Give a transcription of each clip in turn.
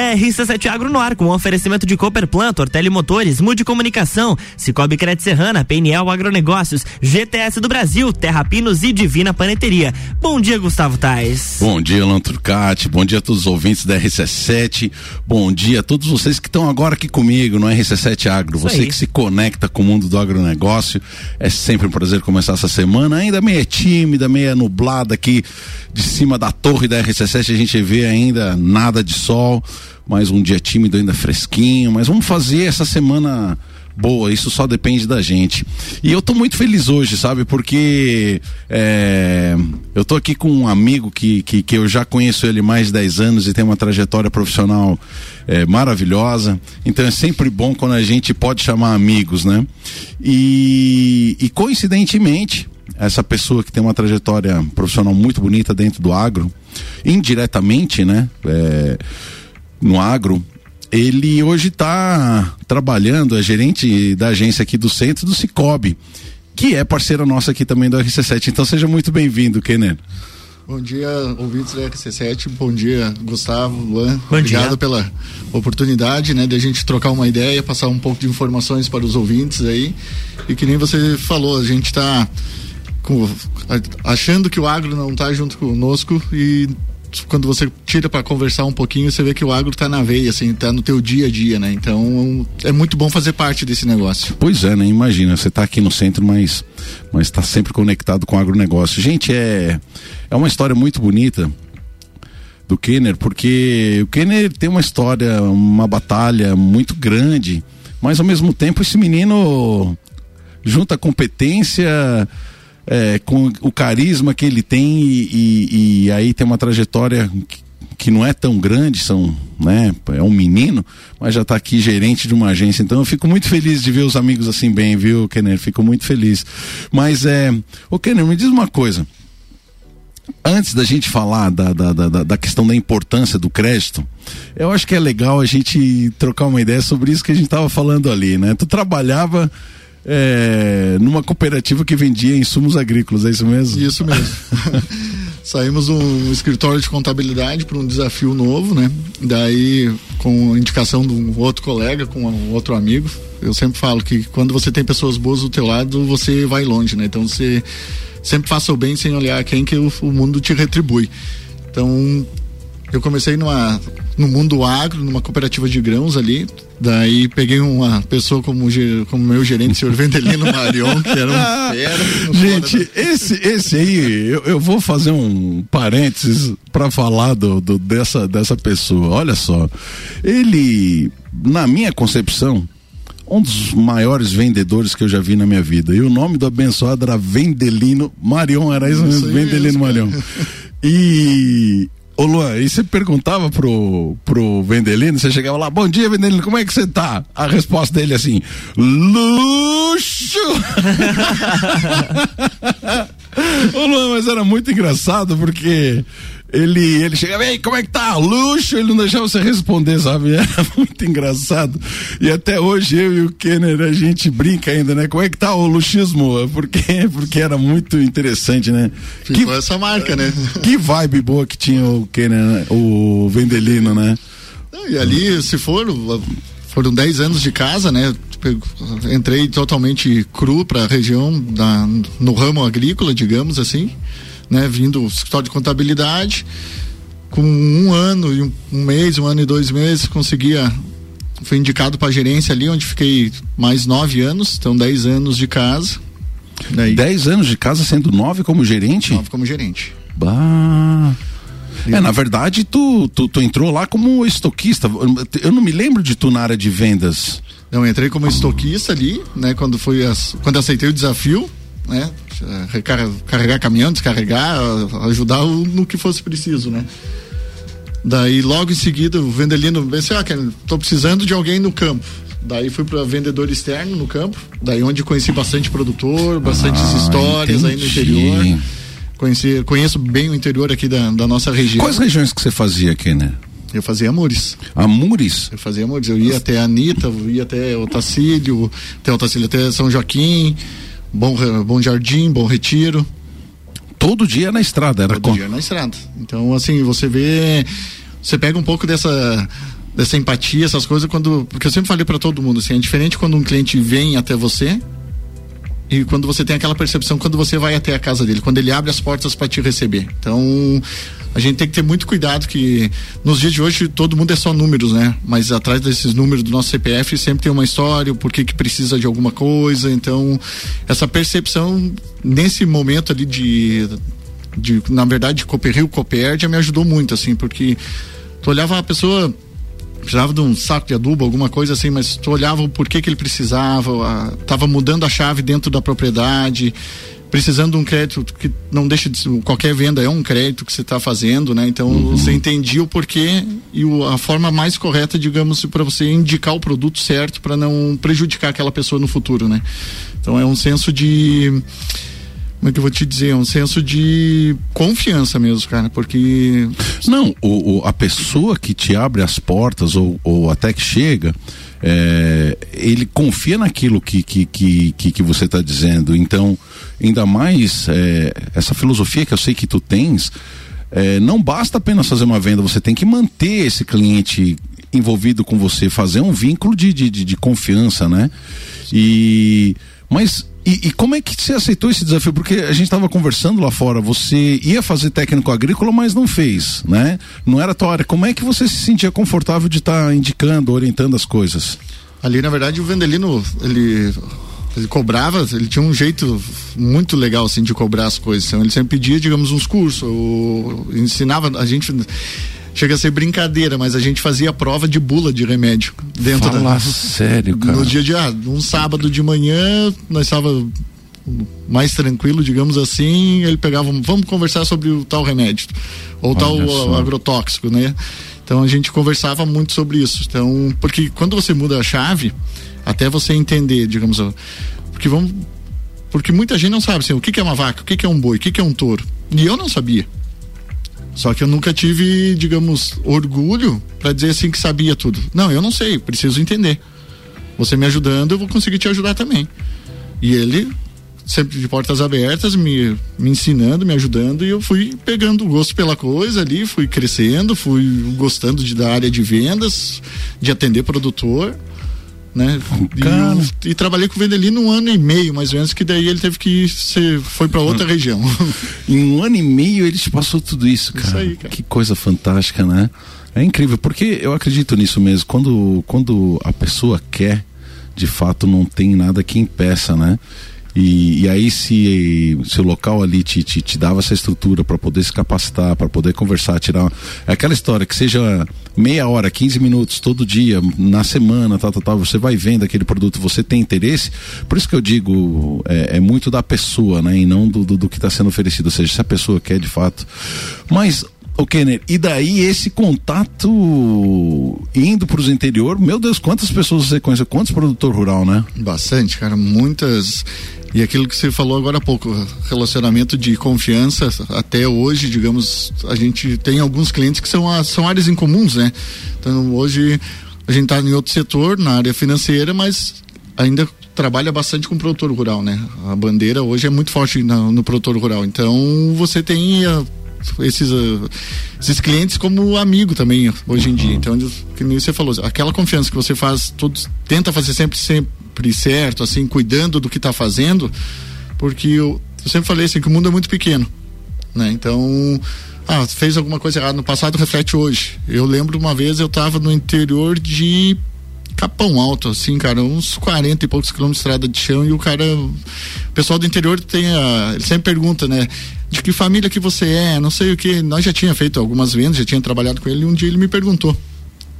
É RC7 Agro no ar, com um oferecimento de Cooper Plant, Ortele Motores, Mude Comunicação, Cicobi Crédito Serrana, PNL Agronegócios, GTS do Brasil, Terra Pinos e Divina Paneteria. Bom dia, Gustavo Tais. Bom dia, Alan. Bom dia a todos os ouvintes da RC7. Bom dia a todos vocês que estão agora aqui comigo no RC7 Agro. Isso Você aí. que se conecta com o mundo do agronegócio. É sempre um prazer começar essa semana, ainda meia tímida, meia nublada aqui de cima da torre da RC7. A gente vê ainda nada de sol mais um dia tímido, ainda fresquinho, mas vamos fazer essa semana boa, isso só depende da gente. E eu tô muito feliz hoje, sabe? Porque é, eu tô aqui com um amigo que, que, que, eu já conheço ele mais de 10 anos e tem uma trajetória profissional é, maravilhosa. Então é sempre bom quando a gente pode chamar amigos, né? E, e coincidentemente, essa pessoa que tem uma trajetória profissional muito bonita dentro do agro, indiretamente, né? É, no agro, ele hoje está trabalhando, é gerente da agência aqui do centro do Cicobi, que é parceira nossa aqui também do RC7. Então seja muito bem-vindo, Kenner. Bom dia, ouvintes do RC7. Bom dia, Gustavo, Luan. Bom Obrigado dia. pela oportunidade, né, de a gente trocar uma ideia, passar um pouco de informações para os ouvintes aí. E que nem você falou, a gente está achando que o agro não está junto conosco e quando você tira para conversar um pouquinho, você vê que o agro tá na veia, assim, tá no teu dia a dia, né? Então, é muito bom fazer parte desse negócio. Pois é, né? Imagina, você tá aqui no centro, mas mas está sempre conectado com o agronegócio. Gente, é é uma história muito bonita do Kenner, porque o Kenner tem uma história, uma batalha muito grande, mas ao mesmo tempo esse menino junta competência, é, com o carisma que ele tem e, e, e aí tem uma trajetória que, que, não é tão grande, são, né, é um menino, mas já está aqui gerente de uma agência. Então eu fico muito feliz de ver os amigos assim bem, viu, Kenner? Fico muito feliz. Mas é, ô Kenner, me diz uma coisa. Antes da gente falar da, da, da, da, questão da importância do crédito, eu acho que é legal a gente trocar uma ideia sobre isso que a gente estava falando ali, né? Tu trabalhava é, numa cooperativa que vendia insumos agrícolas, é isso mesmo? Isso mesmo. Saímos um escritório de contabilidade para um desafio novo, né? Daí, com indicação de um outro colega, com um outro amigo, eu sempre falo que quando você tem pessoas boas do teu lado, você vai longe, né? Então você sempre faça o bem sem olhar quem que o, o mundo te retribui. Então, eu comecei numa, no mundo agro, numa cooperativa de grãos ali. Daí peguei uma pessoa como, como meu gerente, o senhor Vendelino Marion, que era um fera. Gente, esse, esse aí, eu, eu vou fazer um parênteses para falar do, do, dessa, dessa pessoa. Olha só, ele, na minha concepção, um dos maiores vendedores que eu já vi na minha vida. E o nome do abençoado era Vendelino Marion, era isso mesmo, Vendelino Marion. E Ô Luan, e você perguntava pro, pro Vendelino, você chegava lá, bom dia Vendelino, como é que você tá? A resposta dele é assim, luxo! Ô Luan, mas era muito engraçado porque ele, ele chegava, ei, como é que tá? Luxo, ele não deixava você responder, sabe? Era muito engraçado. E até hoje eu e o Kenner, a gente brinca ainda, né? Como é que tá o luxismo? Porque, porque era muito interessante, né? Ficou que, essa marca, né? Que vibe boa que tinha o Kenner, né? o Vendelino, né? E ali, se for, foram 10 anos de casa, né? Entrei totalmente cru para a região, da, no ramo agrícola, digamos assim né, vindo do escritório de contabilidade, com um ano e um, um mês, um ano e dois meses, conseguia fui indicado para gerência ali, onde fiquei mais nove anos, então dez anos de casa. Daí, dez anos de casa sendo nove como gerente? Nove como gerente. Bah. É, na verdade, tu, tu, tu, entrou lá como estoquista. Eu não me lembro de tu na área de vendas. Não, entrei como estoquista ali, né? Quando fui as, quando aceitei o desafio, né? Carregar caminhão, descarregar, ajudar no que fosse preciso, né? Daí logo em seguida o Vendelino pensei, ah, tô precisando de alguém no campo. Daí fui para vendedor externo no campo, daí onde conheci bastante produtor, bastantes ah, histórias entendi. aí no interior. Conheci, conheço bem o interior aqui da, da nossa região. Quais regiões que você fazia aqui, né? Eu fazia Amores. Amores? Eu fazia Amores. Eu ia até a Anitta, eu ia até Otacílio, até Otacílio, até São Joaquim. Bom, Bom Jardim, Bom Retiro. Todo dia na estrada, era Todo com... dia na estrada. Então, assim, você vê. Você pega um pouco dessa dessa empatia, essas coisas, quando. Porque eu sempre falei para todo mundo, assim, é diferente quando um cliente vem até você e quando você tem aquela percepção quando você vai até a casa dele, quando ele abre as portas para te receber. Então, a gente tem que ter muito cuidado que nos dias de hoje todo mundo é só números, né? Mas atrás desses números do nosso CPF sempre tem uma história, o porquê que precisa de alguma coisa. Então, essa percepção nesse momento ali de de na verdade de Cooperrio Copérdia me ajudou muito assim, porque tu olhava a pessoa precisava de um saco de adubo, alguma coisa assim, mas tu olhava o porquê que ele precisava, a, tava mudando a chave dentro da propriedade, precisando de um crédito que não deixa de qualquer venda é um crédito que você está fazendo, né? Então uhum. você entendia o porquê e o, a forma mais correta, digamos, para você indicar o produto certo para não prejudicar aquela pessoa no futuro, né? Então é um senso de como é que eu vou te dizer? Um senso de confiança mesmo, cara, porque. Não, o, o a pessoa que te abre as portas ou, ou até que chega, é, ele confia naquilo que, que, que, que, que você está dizendo. Então, ainda mais é, essa filosofia que eu sei que tu tens. É, não basta apenas fazer uma venda, você tem que manter esse cliente envolvido com você, fazer um vínculo de, de, de, confiança, né? E mas e, e, como é que você aceitou esse desafio? Porque a gente estava conversando lá fora, você ia fazer técnico agrícola, mas não fez, né? Não era tua área. Como é que você se sentia confortável de estar tá indicando, orientando as coisas? Ali, na verdade, o Vendelino, ele ele cobrava, ele tinha um jeito muito legal assim de cobrar as coisas. Então, ele sempre pedia, digamos, uns cursos, ou ensinava a gente chega a ser brincadeira, mas a gente fazia prova de bula de remédio dentro Fala da. sério, cara. No dia de ah, um sábado de manhã, nós estava mais tranquilo, digamos assim, ele pegava, vamos conversar sobre o tal remédio ou Olha tal só. agrotóxico, né? Então a gente conversava muito sobre isso. Então, porque quando você muda a chave, até você entender, digamos, porque vamos porque muita gente não sabe assim, o que, que é uma vaca, o que, que é um boi, o que, que é um touro. E eu não sabia. Só que eu nunca tive, digamos, orgulho para dizer assim que sabia tudo. Não, eu não sei, preciso entender. Você me ajudando, eu vou conseguir te ajudar também. E ele sempre de portas abertas, me, me ensinando, me ajudando, e eu fui pegando gosto pela coisa ali, fui crescendo, fui gostando de da área de vendas, de atender produtor né? E, e, trabalhei com o Vendelino um ano e meio, mais ou menos, que daí ele teve que ser, foi para outra hum. região. em um ano e meio ele te passou tudo isso, cara. Isso aí, cara. Que coisa fantástica, né? É incrível, porque eu acredito nisso mesmo. Quando, quando a pessoa quer, de fato, não tem nada que impeça, né? E, e aí se, se o local ali te, te, te dava essa estrutura para poder se capacitar, para poder conversar, tirar é aquela história que seja meia hora, 15 minutos todo dia, na semana, tal, tal, tal, você vai vendo aquele produto, você tem interesse. Por isso que eu digo, é, é muito da pessoa, né? E não do, do, do que está sendo oferecido. Ou seja, se a pessoa quer de fato. Mas o Kenner, e daí esse contato indo para os interior, meu Deus, quantas pessoas você conhece, quantos produtor rural, né? Bastante, cara, muitas e aquilo que você falou agora há pouco, relacionamento de confiança, até hoje, digamos, a gente tem alguns clientes que são, são áreas incomuns, né? Então hoje a gente está em outro setor, na área financeira, mas ainda trabalha bastante com produtor rural, né? A bandeira hoje é muito forte no, no produtor rural. Então você tem uh, esses, uh, esses clientes como amigo também hoje em dia. Então, que nem você falou, aquela confiança que você faz, todos tenta fazer sempre, sempre sempre certo, assim, cuidando do que está fazendo, porque eu, eu, sempre falei assim que o mundo é muito pequeno, né? Então, ah, fez alguma coisa errada no passado, reflete hoje. Eu lembro uma vez eu estava no interior de Capão Alto, assim, cara, uns 40 e poucos quilômetros de estrada de chão e o cara, o pessoal do interior tem a, ele sempre pergunta, né? De que família que você é, não sei o que. Nós já tinha feito algumas vendas, já tinha trabalhado com ele e um dia ele me perguntou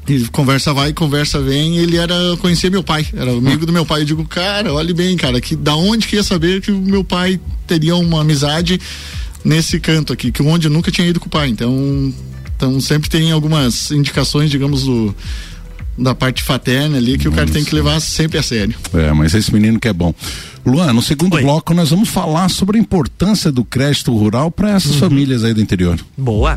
e conversa vai, conversa vem. Ele era conhecia meu pai, era amigo do meu pai. Eu digo, cara, olhe bem, cara, que da onde que ia saber que o meu pai teria uma amizade nesse canto aqui, que onde eu nunca tinha ido com o pai. Então, então sempre tem algumas indicações, digamos, do da parte fraterna ali que o cara tem que levar sempre a sério. É, mas esse menino que é bom. Luan, no segundo Oi. bloco nós vamos falar sobre a importância do crédito rural para essas uhum. famílias aí do interior. Boa.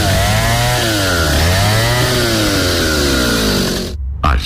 região. A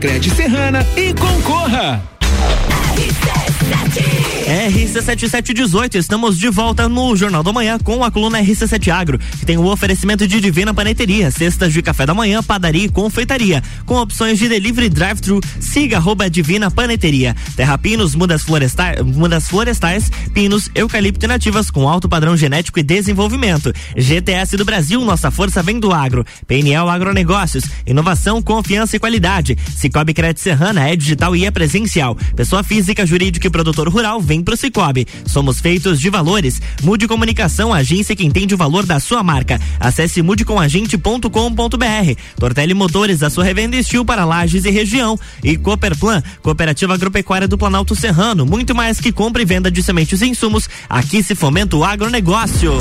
Cred Serrana e concorra. RC7718, estamos de volta no Jornal da Manhã com a coluna RC7 Agro, que tem o oferecimento de Divina Paneteria, cestas de café da manhã, padaria e confeitaria, com opções de delivery drive-thru. Siga arroba Divina Paneteria. Terra Pinos, mudas florestais, mudas florestais, pinos, eucalipto e nativas com alto padrão genético e desenvolvimento. GTS do Brasil, nossa força vem do agro. PNL Agronegócios, inovação, confiança e qualidade. Cicobi Crédito Serrana é digital e é presencial. Pessoa física, jurídica e produtor rural vem pro Cicobi. Somos feitos de valores. Mude Comunicação, agência que entende o valor da sua marca. Acesse mudecomagente.com.br. Tortelli Motores, a sua revenda estil para lajes e região. E Cooperplan, Cooperativa Agropecuária do Planalto Serrano. Muito mais que compra e venda de sementes e insumos. Aqui se fomenta o agronegócio.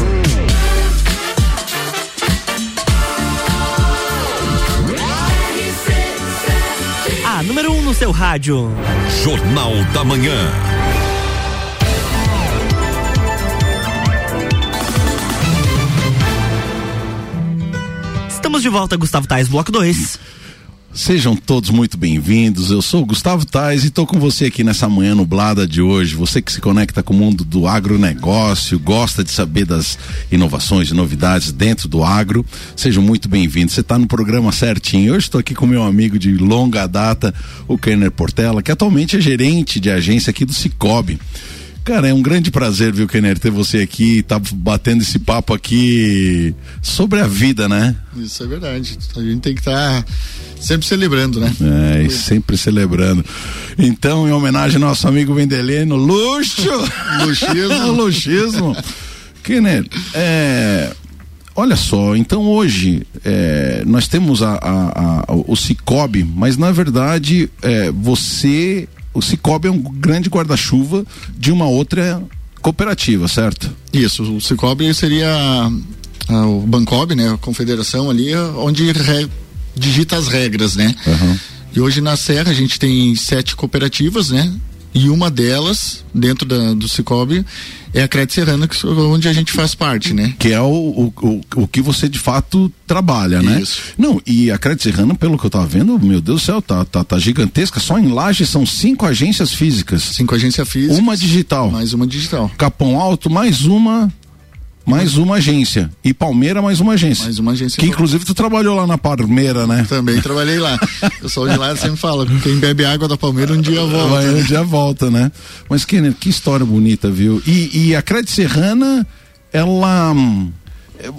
Número 1 um no seu rádio. Jornal da Manhã. Estamos de volta, Gustavo Tais, bloco 2. Sejam todos muito bem-vindos. Eu sou o Gustavo Tais e estou com você aqui nessa manhã nublada de hoje. Você que se conecta com o mundo do agronegócio, gosta de saber das inovações e novidades dentro do agro. Sejam muito bem-vindos. Você está no programa certinho. Hoje estou aqui com meu amigo de longa data, o Kenner Portela, que atualmente é gerente de agência aqui do Cicobi. Cara, é um grande prazer, viu, Kenner, ter você aqui, tá batendo esse papo aqui sobre a vida, né? Isso é verdade. A gente tem que estar tá sempre celebrando, né? É, e sempre celebrando. Então, em homenagem ao nosso amigo Vendeleno, luxo! Luxismo. Luxismo. Kenner, é. Olha só, então hoje é, nós temos a, a, a, o Cicobi, mas na verdade é, você o Cicobi é um grande guarda-chuva de uma outra cooperativa, certo? Isso, o Cicobi seria a, o Bancob, né, a confederação ali, onde re, digita as regras, né? Uhum. E hoje na Serra a gente tem sete cooperativas, né? E uma delas, dentro da, do Cicobi, é a Crédito Serrana, que, onde a gente faz parte, né? Que é o, o, o, o que você de fato trabalha, né? Isso. Não, e a Crédito Serrana, pelo que eu tava vendo, meu Deus do céu, tá, tá, tá gigantesca. Só em Laje são cinco agências físicas. Cinco agências físicas. Uma digital. Mais uma digital. Capão Alto, mais uma mais uma agência. E Palmeira, mais uma agência. Mais uma agência. Que inclusive tu trabalhou lá na Palmeira, né? Também trabalhei lá. Eu sou de lá sempre falo, quem bebe água da Palmeira um dia volta. Vai, um dia volta, né? Mas, Kenner, que história bonita, viu? E, e a Crédito Serrana, ela.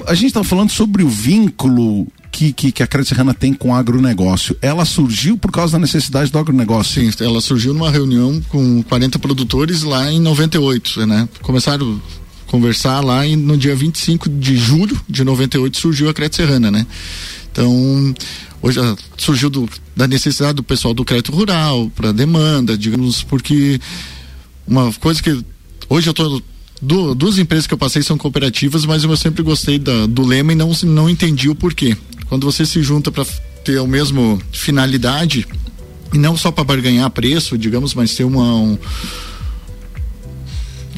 A gente estava falando sobre o vínculo que, que, que, a Crédito Serrana tem com o agronegócio. Ela surgiu por causa da necessidade do agronegócio? Sim, ela surgiu numa reunião com 40 produtores lá em 98, né? Começaram conversar lá e no dia 25 de julho de 98 surgiu a Crédito Serrana, né? Então, hoje ah, surgiu do, da necessidade do pessoal do crédito rural para demanda, digamos, porque uma coisa que hoje eu tô do, duas empresas que eu passei são cooperativas, mas eu sempre gostei da, do lema e não não entendi o porquê. Quando você se junta para ter a mesma finalidade e não só para barganhar preço, digamos, mas ter uma um,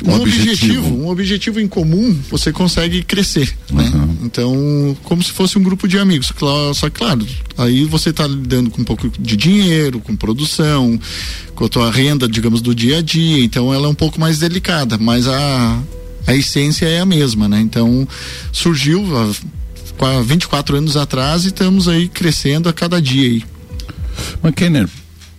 um, objetivo. objetivo. um objetivo em comum, você consegue crescer, né? Uhum. Então, como se fosse um grupo de amigos, só que claro, aí você está lidando com um pouco de dinheiro, com produção, com a tua renda, digamos, do dia a dia, então ela é um pouco mais delicada, mas a a essência é a mesma, né? Então, surgiu há 24 anos atrás e estamos aí crescendo a cada dia aí. Mas Kenner,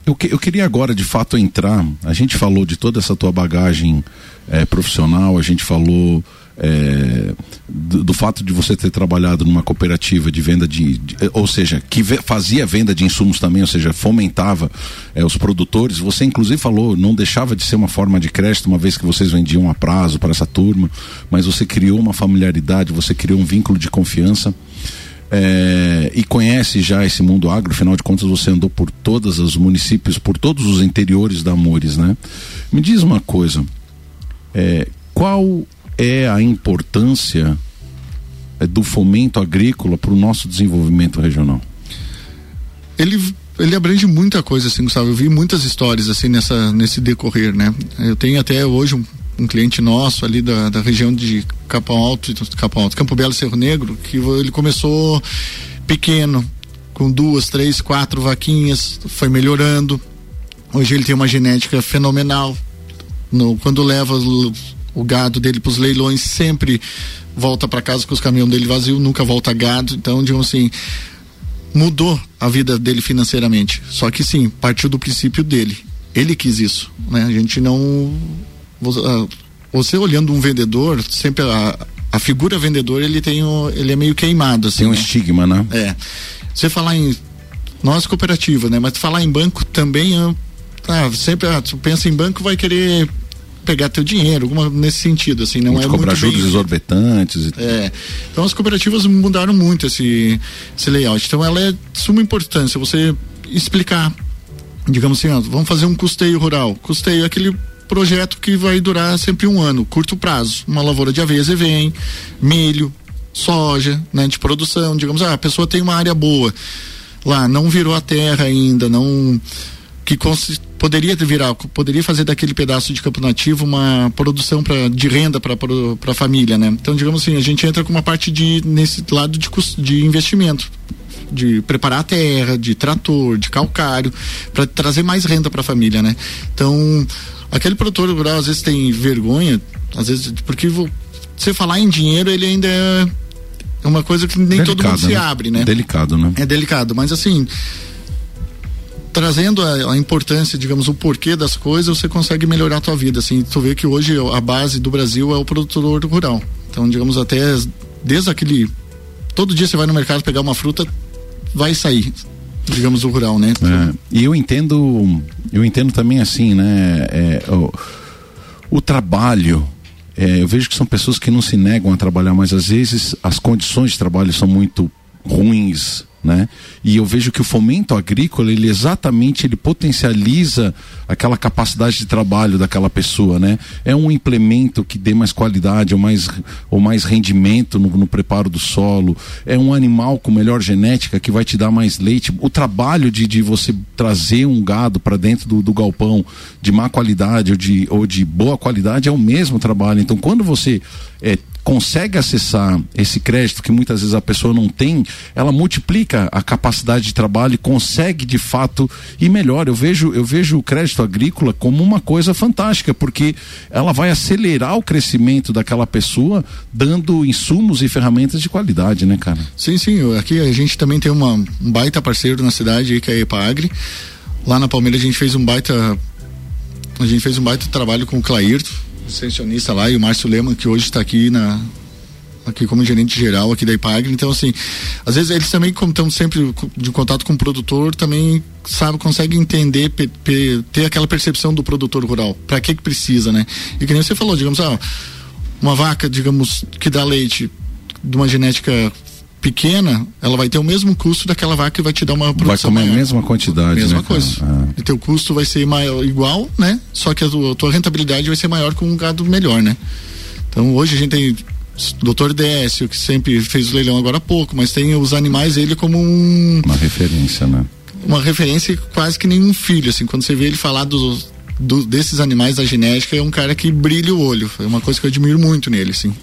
eu, que, eu queria agora de fato entrar. A gente falou de toda essa tua bagagem é, profissional, a gente falou é, do, do, fato de você ter trabalhado numa cooperativa de venda de, de ou seja, que ve, fazia venda de insumos também, ou seja, fomentava é, os produtores. Você inclusive falou, não deixava de ser uma forma de crédito, uma vez que vocês vendiam a prazo para essa turma, mas você criou uma familiaridade, você criou um vínculo de confiança. É, e conhece já esse mundo agro, afinal de contas você andou por todos os municípios, por todos os interiores da Amores, né? Me diz uma coisa, é, qual é a importância é, do fomento agrícola para o nosso desenvolvimento regional? Ele ele abrange muita coisa assim, Gustavo. Eu vi muitas histórias assim nessa nesse decorrer, né? Eu tenho até hoje um, um cliente nosso ali da, da região de Capão Alto, Capão Alto, Campo Belo Cerro Negro, que ele começou pequeno, com duas, três, quatro vaquinhas, foi melhorando. Hoje ele tem uma genética fenomenal. No, quando leva o, gado dele para os leilões, sempre volta para casa com os caminhões dele vazio, nunca volta gado. Então, digamos assim, mudou a vida dele financeiramente. Só que sim, partiu do princípio dele. Ele quis isso, né? A gente não você olhando um vendedor, sempre a, a figura vendedor, ele tem o, ele é meio queimado assim. Tem um né? estigma, né? É. Você falar em nós cooperativa, né? Mas falar em banco também, ah, sempre ah, tu pensa em banco vai querer pegar teu dinheiro, alguma nesse sentido, assim, não é cobrar juros bem... exorbitantes. E... É. Então as cooperativas mudaram muito esse, esse layout. Então ela é de suma importância você explicar, digamos assim, ó, vamos fazer um custeio rural. Custeio é aquele projeto que vai durar sempre um ano, curto prazo. Uma lavoura de aveia vem, milho, soja, né, de produção, digamos, ah, a pessoa tem uma área boa lá, não virou a terra ainda, não que poderia virar, poderia fazer daquele pedaço de campo nativo uma produção pra, de renda para a família, né? Então, digamos assim, a gente entra com uma parte de nesse lado de, de investimento de preparar a terra, de trator, de calcário, para trazer mais renda para a família, né? Então, aquele produtor rural às vezes tem vergonha, às vezes porque você falar em dinheiro, ele ainda é uma coisa que nem Delicado, todo mundo se né? abre, né? Delicado, né? É delicado, mas assim, trazendo a, a, importância, digamos, o porquê das coisas, você consegue melhorar a tua vida, assim, tu vê que hoje a base do Brasil é o produtor rural. Então, digamos, até desde aquele todo dia você vai no mercado pegar uma fruta, vai sair, digamos, o rural, né? É, e eu entendo, eu entendo também assim, né, é, o, o trabalho é, eu vejo que são pessoas que não se negam a trabalhar, mas às vezes as condições de trabalho são muito ruins, né? E eu vejo que o fomento agrícola, ele exatamente ele potencializa aquela capacidade de trabalho daquela pessoa, né? É um implemento que dê mais qualidade ou mais, ou mais rendimento no, no preparo do solo, é um animal com melhor genética que vai te dar mais leite. O trabalho de, de você trazer um gado para dentro do, do galpão de má qualidade ou de, ou de boa qualidade é o mesmo trabalho. Então, quando você é, consegue acessar esse crédito que muitas vezes a pessoa não tem, ela multiplica a capacidade de trabalho e consegue de fato ir melhor. Eu vejo, eu vejo o crédito agrícola como uma coisa fantástica, porque ela vai acelerar o crescimento daquela pessoa, dando insumos e ferramentas de qualidade, né, cara? Sim, sim. Aqui a gente também tem uma, um baita parceiro na cidade que é a Epagre. Lá na Palmeiras a gente fez um baita. A gente fez um baita trabalho com o Clairto, extensionista lá, e o Márcio Lema, que hoje está aqui na aqui como gerente geral aqui da Ipagre. Então, assim, às vezes eles também, como estão sempre de contato com o produtor, também sabe, consegue entender, pe, pe, ter aquela percepção do produtor rural. Para que que precisa, né? E que nem você falou, digamos, ah, uma vaca, digamos, que dá leite de uma genética pequena, ela vai ter o mesmo custo daquela vaca que vai te dar uma produção Vai comer maior. a mesma quantidade, Mesma né, coisa. Ah. E teu custo vai ser maior, igual, né? Só que a tua, a tua, rentabilidade vai ser maior com um gado melhor, né? Então hoje a gente tem Dr. Décio, que sempre fez o leilão agora há pouco, mas tem os animais ele como um... Uma referência, né? Uma referência quase que nenhum filho, assim, quando você vê ele falar dos do, desses animais da genética é um cara que brilha o olho. É uma coisa que eu admiro muito nele, sim.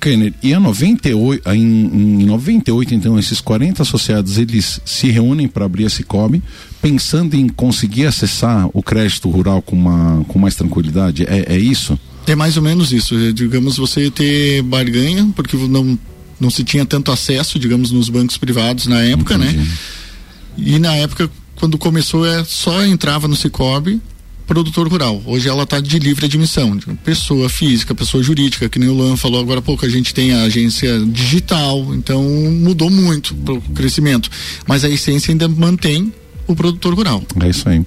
Kenner, e a 98, em, em 98, então, esses 40 associados, eles se reúnem para abrir a Cicobi, pensando em conseguir acessar o crédito rural com, uma, com mais tranquilidade? É, é isso? É mais ou menos isso. É, digamos, você ter barganha, porque não, não se tinha tanto acesso, digamos, nos bancos privados na época, né? Entendi. né? E na época, quando começou, é, só entrava no Cicobi produtor rural. Hoje ela está de livre admissão, pessoa física, pessoa jurídica, que nem o Luan falou agora há pouco, a gente tem a agência digital, então mudou muito o crescimento. Mas a essência ainda mantém o produtor rural. É isso aí.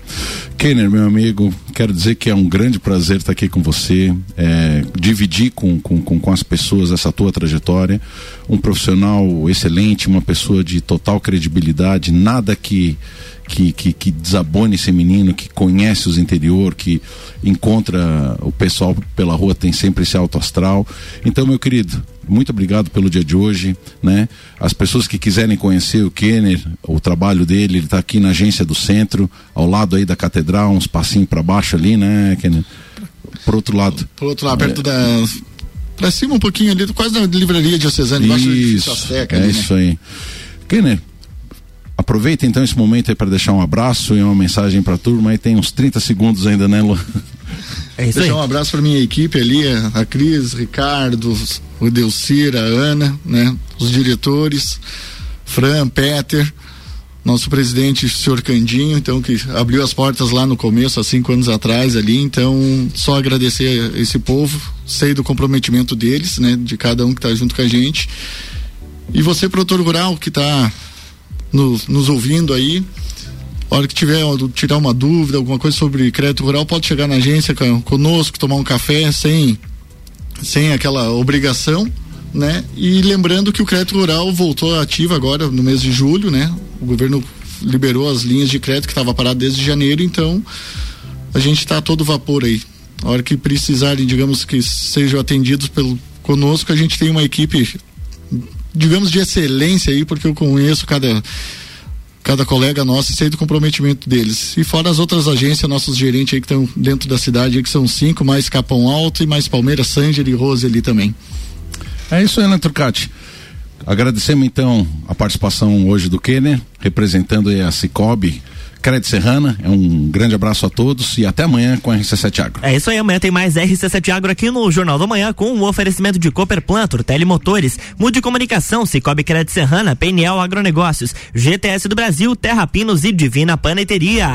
Kenner, meu amigo, quero dizer que é um grande prazer estar aqui com você, é, dividir com, com, com, as pessoas essa tua trajetória. Um profissional excelente, uma pessoa de total credibilidade, nada que que, que, que desabone esse menino, que conhece os interior, que encontra o pessoal pela rua, tem sempre esse alto astral. Então, meu querido, muito obrigado pelo dia de hoje, né? As pessoas que quiserem conhecer o Kenner, o trabalho dele, ele está aqui na agência do centro, ao lado aí da catedral, uns passinhos para baixo ali, né, Kenner? Por outro lado. Por outro lado, perto é... da para cima um pouquinho ali, quase na livraria diocesana, embaixo isso, Azteca, é ali, isso né? aí. Kenner, Aproveita então esse momento aí para deixar um abraço e uma mensagem para a turma. Aí tem uns 30 segundos ainda, né, Lu? É isso Deixar aí. um abraço para minha equipe ali, a Cris, Ricardo, o Delcira, a Ana, né? Os diretores, Fran, Peter, nosso presidente, o senhor Candinho, então, que abriu as portas lá no começo, há cinco anos atrás ali, então, só agradecer a esse povo, sei do comprometimento deles, né? De cada um que está junto com a gente. E você, produtor rural, que está nos, nos ouvindo aí, hora que tiver tirar uma dúvida, alguma coisa sobre crédito rural, pode chegar na agência conosco, tomar um café sem, sem aquela obrigação, né? E lembrando que o crédito rural voltou ativo agora no mês de julho, né? O governo liberou as linhas de crédito que estava parado desde janeiro, então a gente está todo vapor aí. A hora que precisarem, digamos que sejam atendidos pelo conosco, a gente tem uma equipe digamos, de excelência aí, porque eu conheço cada cada colega nosso e sei do comprometimento deles. E fora as outras agências, nossos gerentes aí que estão dentro da cidade, que são cinco, mais Capão Alto e mais Palmeiras, Sanger e Rose ali também. É isso aí, né, Turcati? Agradecemos então a participação hoje do Kenner, representando a Cicobi Crédito Serrana. É um grande abraço a todos e até amanhã com a RC7 Agro. É isso aí, amanhã tem mais RC7 Agro aqui no Jornal da Manhã com o um oferecimento de Cooper Plantor, Telemotores, Mude Comunicação, Cicobi Crédito Serrana, PNL Agronegócios, GTS do Brasil, Terra Pinos e Divina Paneteria.